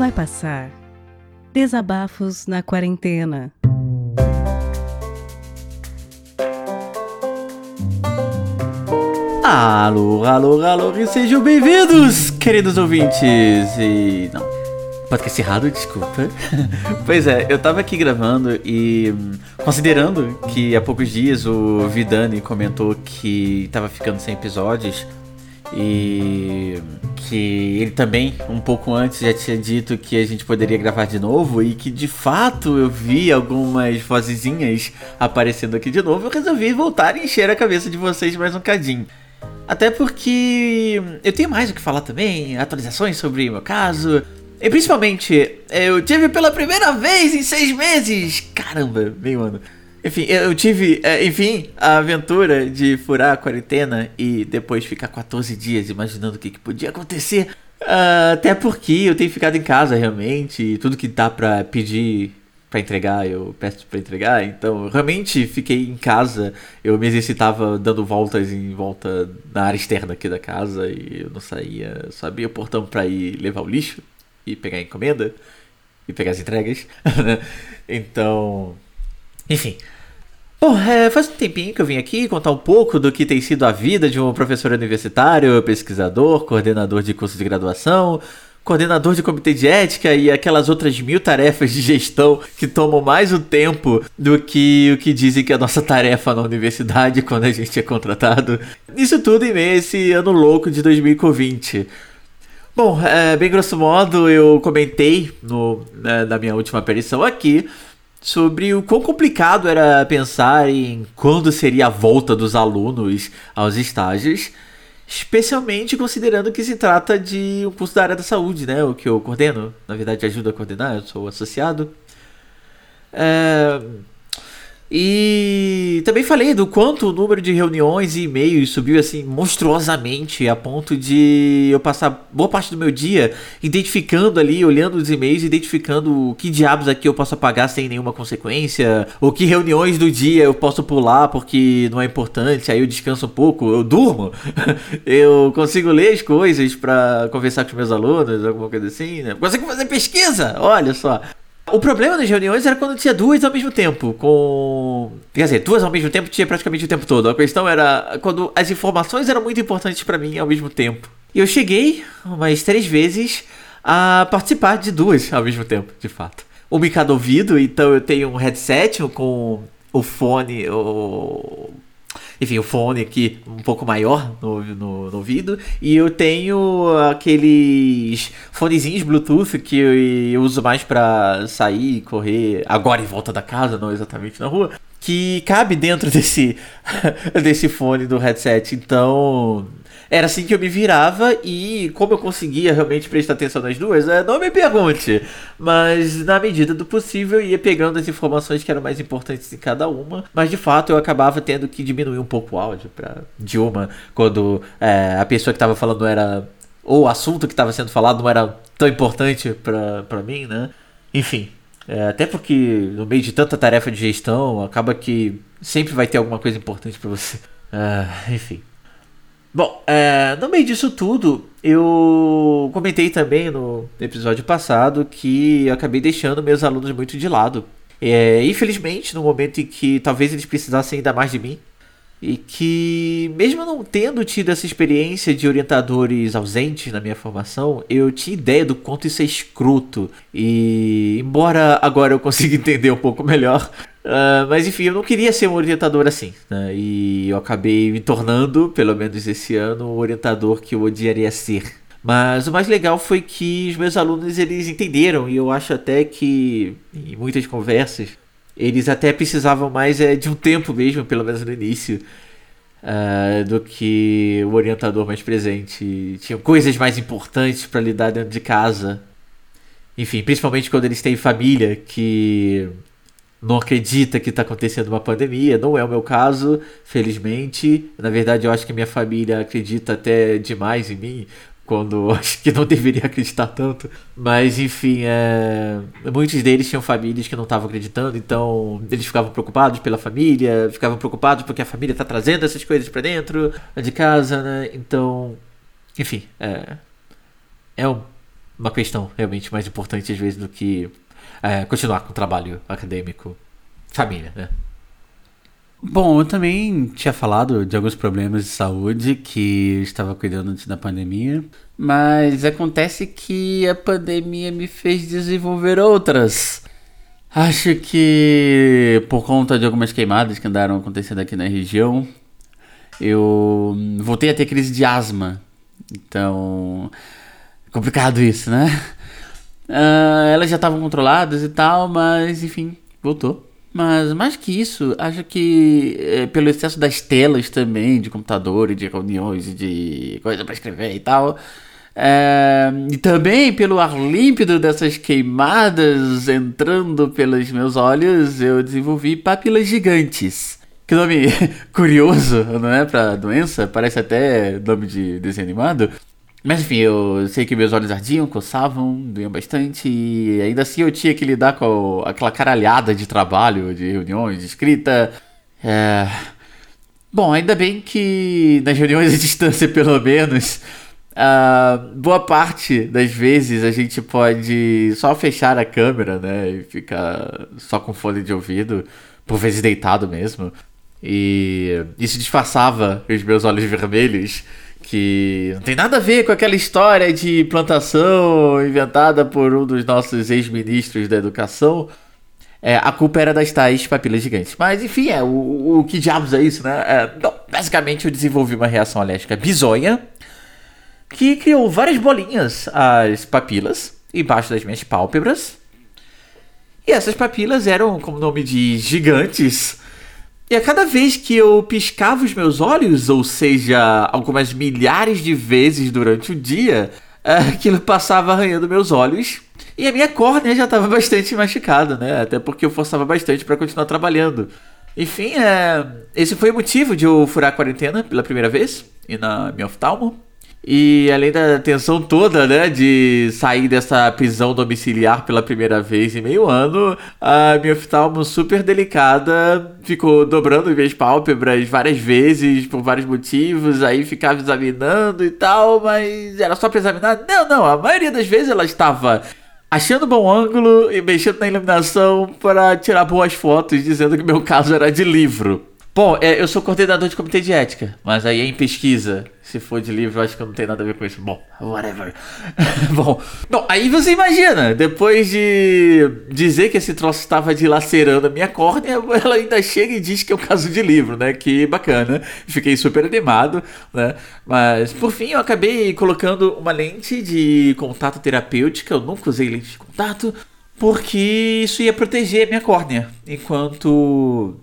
vai passar. Desabafos na quarentena. Alô, alô, alô, e sejam bem-vindos, queridos ouvintes. E. Não. Podcast errado, desculpa. pois é, eu tava aqui gravando e. hum, Considerando que há poucos dias o Vidani comentou que tava ficando sem episódios. E que ele também, um pouco antes, já tinha dito que a gente poderia gravar de novo e que de fato eu vi algumas vozezinhas aparecendo aqui de novo, eu resolvi voltar e encher a cabeça de vocês mais um cadinho. Até porque eu tenho mais o que falar também, atualizações sobre meu caso. E principalmente, eu tive pela primeira vez em seis meses! Caramba, meio ano. Enfim, eu tive, é, enfim, a aventura de furar a quarentena e depois ficar 14 dias imaginando o que, que podia acontecer. Ah, até porque eu tenho ficado em casa realmente, e tudo que dá pra pedir pra entregar, eu peço pra entregar. Então, realmente fiquei em casa. Eu me exercitava dando voltas em volta na área externa aqui da casa e eu não saía, só abria o portão pra ir levar o lixo e pegar a encomenda e pegar as entregas. então, enfim. Bom, é, faz um tempinho que eu vim aqui contar um pouco do que tem sido a vida de um professor universitário, pesquisador, coordenador de curso de graduação, coordenador de comitê de ética e aquelas outras mil tarefas de gestão que tomam mais o tempo do que o que dizem que é a nossa tarefa na universidade quando a gente é contratado. Isso tudo em meio a esse ano louco de 2020. Bom, é, bem grosso modo, eu comentei no, né, na minha última aparição aqui sobre o quão complicado era pensar em quando seria a volta dos alunos aos estágios, especialmente considerando que se trata de um curso da área da saúde, né? O que eu coordeno, na verdade ajudo a coordenar, eu sou associado. É, E também falei do quanto o número de reuniões e e-mails subiu assim monstruosamente a ponto de eu passar boa parte do meu dia identificando ali, olhando os e-mails, identificando que diabos aqui eu posso apagar sem nenhuma consequência, ou que reuniões do dia eu posso pular porque não é importante, aí eu descanso um pouco, eu durmo, eu consigo ler as coisas pra conversar com os meus alunos, alguma coisa assim, né? Consigo fazer pesquisa, olha só. O problema das reuniões era quando tinha duas ao mesmo tempo, com. Quer dizer, duas ao mesmo tempo tinha praticamente o tempo todo. A questão era quando as informações eram muito importantes pra mim ao mesmo tempo. E eu cheguei umas três vezes a participar de duas ao mesmo tempo, de fato. Uma em cada ouvido, então eu tenho um headset com o fone, o enfim, o fone aqui um pouco maior no, no, no ouvido. E eu tenho aqueles fonezinhos Bluetooth que eu, eu uso mais pra sair, correr, agora em volta da casa, não exatamente na rua. Que cabe dentro desse, desse fone do headset. Então, era assim que eu me virava e como eu conseguia realmente prestar atenção nas duas, é, não me pergunte. Mas na medida do possível ia pegando as informações que eram mais importantes em cada uma. Mas de fato eu acabava tendo que diminuir um pouco o áudio para de uma quando é, a pessoa que estava falando era ou o assunto que estava sendo falado não era tão importante pra pra mim, né? Enfim, é, até porque no meio de tanta tarefa de gestão acaba que sempre vai ter alguma coisa importante pra você. Ah, enfim. Bom, é, no meio disso tudo, eu comentei também no episódio passado que eu acabei deixando meus alunos muito de lado. É, infelizmente, no momento em que talvez eles precisassem ainda mais de mim, e que, mesmo não tendo tido essa experiência de orientadores ausentes na minha formação, eu tinha ideia do quanto isso é escroto. E, embora agora eu consiga entender um pouco melhor, ah, mas enfim, eu não queria ser um orientador assim, né? E eu acabei me tornando, pelo menos esse ano, o orientador que eu odiaria ser. Mas o mais legal foi que os meus alunos eles entenderam e eu acho até que em muitas conversas eles até precisavam mais é, de um tempo mesmo, pelo menos no início, ah, do que o orientador mais presente. Tinham coisas mais importantes para lidar dentro de casa. Enfim, principalmente quando eles têm família que não acredita que está acontecendo uma pandemia. Não é o meu caso, felizmente. Na verdade, eu acho que minha família acredita até demais em mim, quando acho que não deveria acreditar tanto. Mas, enfim, é... muitos deles tinham famílias que não estavam acreditando, então eles ficavam preocupados pela família, ficavam preocupados porque a família está trazendo essas coisas para dentro de casa, né? Então, enfim, é, é um uma questão realmente mais importante às vezes do que é, continuar com o trabalho acadêmico, família, né? Bom, eu também tinha falado de alguns problemas de saúde que eu estava cuidando antes da pandemia, mas acontece que a pandemia me fez desenvolver outras. Acho que por conta de algumas queimadas que andaram acontecendo aqui na região, eu voltei a ter crise de asma. Então, complicado isso, né? Uh, elas já estavam controladas e tal, mas enfim, voltou. Mas mais que isso, acho que é, pelo excesso das telas também, de computador e de reuniões e de coisa para escrever e tal. É, e também pelo ar límpido dessas queimadas entrando pelos meus olhos, eu desenvolvi papilas gigantes. Que nome curioso, não é? Pra doença, parece até nome de desenho animado. Mas enfim, eu sei que meus olhos ardiam, coçavam, doíam bastante, e ainda assim eu tinha que lidar com aquela caralhada de trabalho, de reuniões, de escrita. É... Bom, ainda bem que nas reuniões à distância, pelo menos, uh, boa parte das vezes a gente pode só fechar a câmera, né, e ficar só com fone de ouvido, por vezes deitado mesmo. E isso disfarçava os meus olhos vermelhos que não tem nada a ver com aquela história de plantação inventada por um dos nossos ex-ministros da educação. É, a culpa era das tais papilas gigantes. Mas enfim, é, o, o que diabos é isso, né? É, não, basicamente eu desenvolvi uma reação alérgica bizonha que criou várias bolinhas as papilas embaixo das minhas pálpebras. E essas papilas eram, como o nome de gigantes, e a cada vez que eu piscava os meus olhos, ou seja, algumas milhares de vezes durante o dia, aquilo passava arranhando meus olhos. E a minha córnea já estava bastante machucada, né? Até porque eu forçava bastante para continuar trabalhando. Enfim, é... esse foi o motivo de eu furar a quarentena pela primeira vez, e na minha oftalmo. E além da tensão toda, né, de sair dessa prisão domiciliar pela primeira vez em meio ano, a minha oftalmo super delicada ficou dobrando minhas pálpebras várias vezes por vários motivos, aí ficava examinando e tal, mas era só pra examinar? Não, não, a maioria das vezes ela estava achando bom ângulo e mexendo na iluminação para tirar boas fotos, dizendo que meu caso era de livro. Bom, é, eu sou coordenador de comitê de ética, mas aí é em pesquisa. Se for de livro, acho que não tem nada a ver com isso. Bom, whatever. bom, bom, aí você imagina, depois de dizer que esse troço estava dilacerando a minha córnea, ela ainda chega e diz que é um caso de livro, né? Que bacana. Fiquei super animado, né? Mas, por fim, eu acabei colocando uma lente de contato terapêutica. Eu nunca usei lente de contato, porque isso ia proteger a minha córnea. Enquanto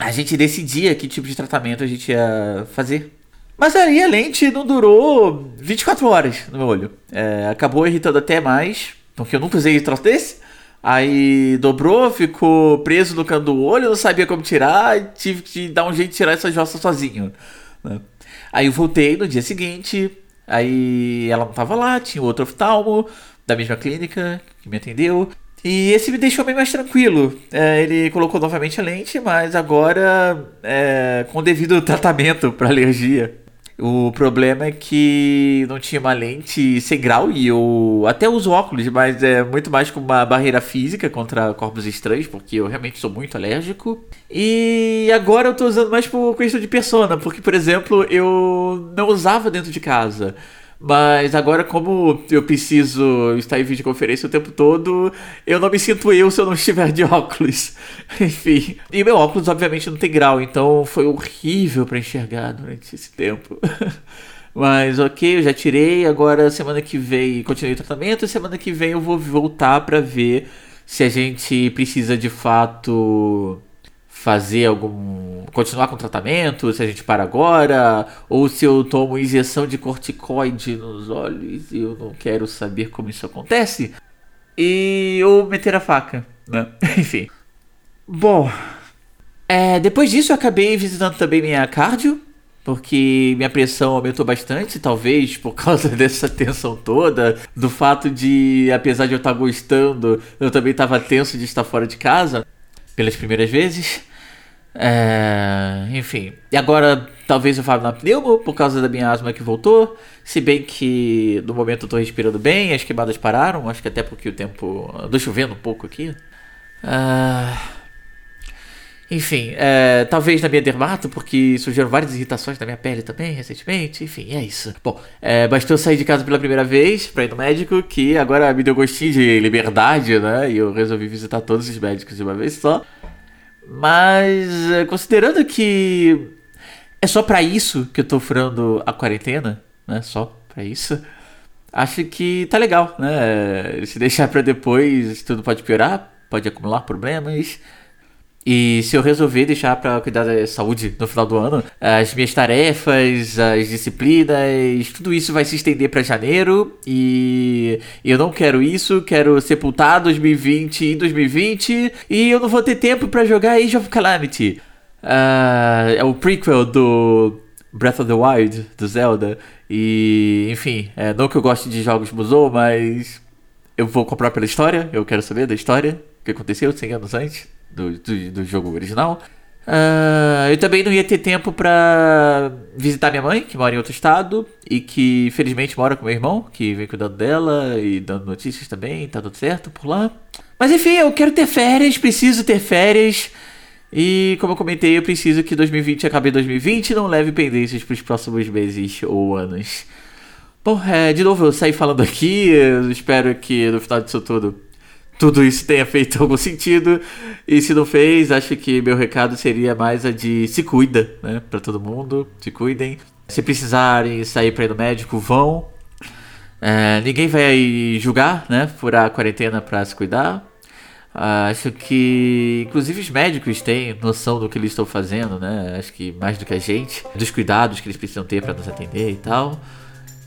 a gente decidia que tipo de tratamento a gente ia fazer. Mas aí a lente não durou 24 horas no meu olho. É, acabou irritando até mais, porque eu nunca usei troço desse. Aí dobrou, ficou preso no canto do olho, não sabia como tirar, tive que dar um jeito de tirar essa jossa sozinho. Né? Aí eu voltei no dia seguinte, aí ela não tava lá, tinha outro oftalmo da mesma clínica que me atendeu. E esse me deixou bem mais tranquilo. É, ele colocou novamente a lente, mas agora é, com devido tratamento para alergia. O problema é que não tinha uma lente sem grau e eu até uso óculos, mas é muito mais como uma barreira física contra corpos estranhos, porque eu realmente sou muito alérgico. E agora eu tô usando mais por questão de persona, porque, por exemplo, eu não usava dentro de casa. Mas agora, como eu preciso estar em videoconferência o tempo todo, eu não me sinto eu se eu não estiver de óculos. Enfim. E meu óculos, obviamente, não tem grau, então foi horrível para enxergar durante esse tempo. Mas ok, eu já tirei. Agora, semana que vem, continuei o tratamento. Semana que vem eu vou voltar para ver se a gente precisa de fato fazer algum. continuar com o tratamento, se a gente para agora, ou se eu tomo injeção de corticoide nos olhos e eu não quero saber como isso acontece. E ou meter a faca, né? Enfim. Bom. É, depois disso eu acabei visitando também minha cardio, porque minha pressão aumentou bastante, talvez por causa dessa tensão toda, do fato de, apesar de eu estar gostando, eu também estava tenso de estar fora de casa pelas primeiras vezes. É, enfim. E agora talvez eu fale na pneumo por causa da minha asma que voltou. Se bem que no momento eu tô respirando bem, as queimadas pararam. Acho que até porque o tempo. Andou chovendo um pouco aqui. Ah, enfim, é, talvez na minha dermato, porque surgiram várias irritações na minha pele também recentemente. Enfim, é isso. Bom, é, bastou sair de casa pela primeira vez pra ir no médico, que agora me deu gostinho de liberdade, né? E eu resolvi visitar todos os médicos de uma vez só. Mas, é, considerando que é só para isso que eu tô furando a quarentena, né? Só para isso. Acho que tá legal, né? Se deixar para depois, tudo pode piorar, pode acumular problemas. E se eu resolver deixar para cuidar da saúde no final do ano, as minhas tarefas, as disciplinas, tudo isso vai se estender para janeiro e eu não quero isso, quero sepultar 2020 em 2020 e eu não vou ter tempo para jogar Age of Calamity. Uh, é o prequel do Breath of the Wild, do Zelda. E, enfim, é, não que eu goste de jogos Musou, mas eu vou comprar pela história, eu quero saber da história, o que aconteceu 100 anos antes do, do, do jogo original. Uh, eu também não ia ter tempo para visitar minha mãe, que mora em outro estado, e que felizmente mora com meu irmão, que vem cuidando dela e dando notícias também, tá tudo certo por lá. Mas enfim, eu quero ter férias, preciso ter férias. E como eu comentei, eu preciso que 2020 acabe em 2020 e não leve pendências para os próximos meses ou anos. Bom, é, de novo eu saí falando aqui, eu espero que no final disso tudo tudo isso tenha feito algum sentido. E se não fez, acho que meu recado seria mais a de se cuida, né? Pra todo mundo, se cuidem. Se precisarem sair pra ir no médico, vão. É, ninguém vai julgar, né? Furar a quarentena pra se cuidar. acho que, inclusive, os médicos têm noção do que eles estão fazendo, né? Acho que mais do que a gente, dos cuidados que eles precisam ter para nos atender e tal.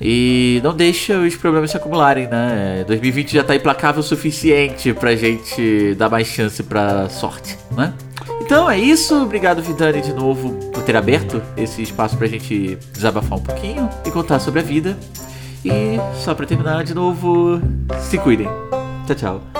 E não deixa os problemas se acumularem, né? 2020 já tá implacável o suficiente pra gente dar mais chance pra sorte, né? Então é isso, obrigado Vidani de novo por ter aberto esse espaço pra gente desabafar um pouquinho e contar sobre a vida. E só pra terminar de novo, se cuidem. Tchau, tchau.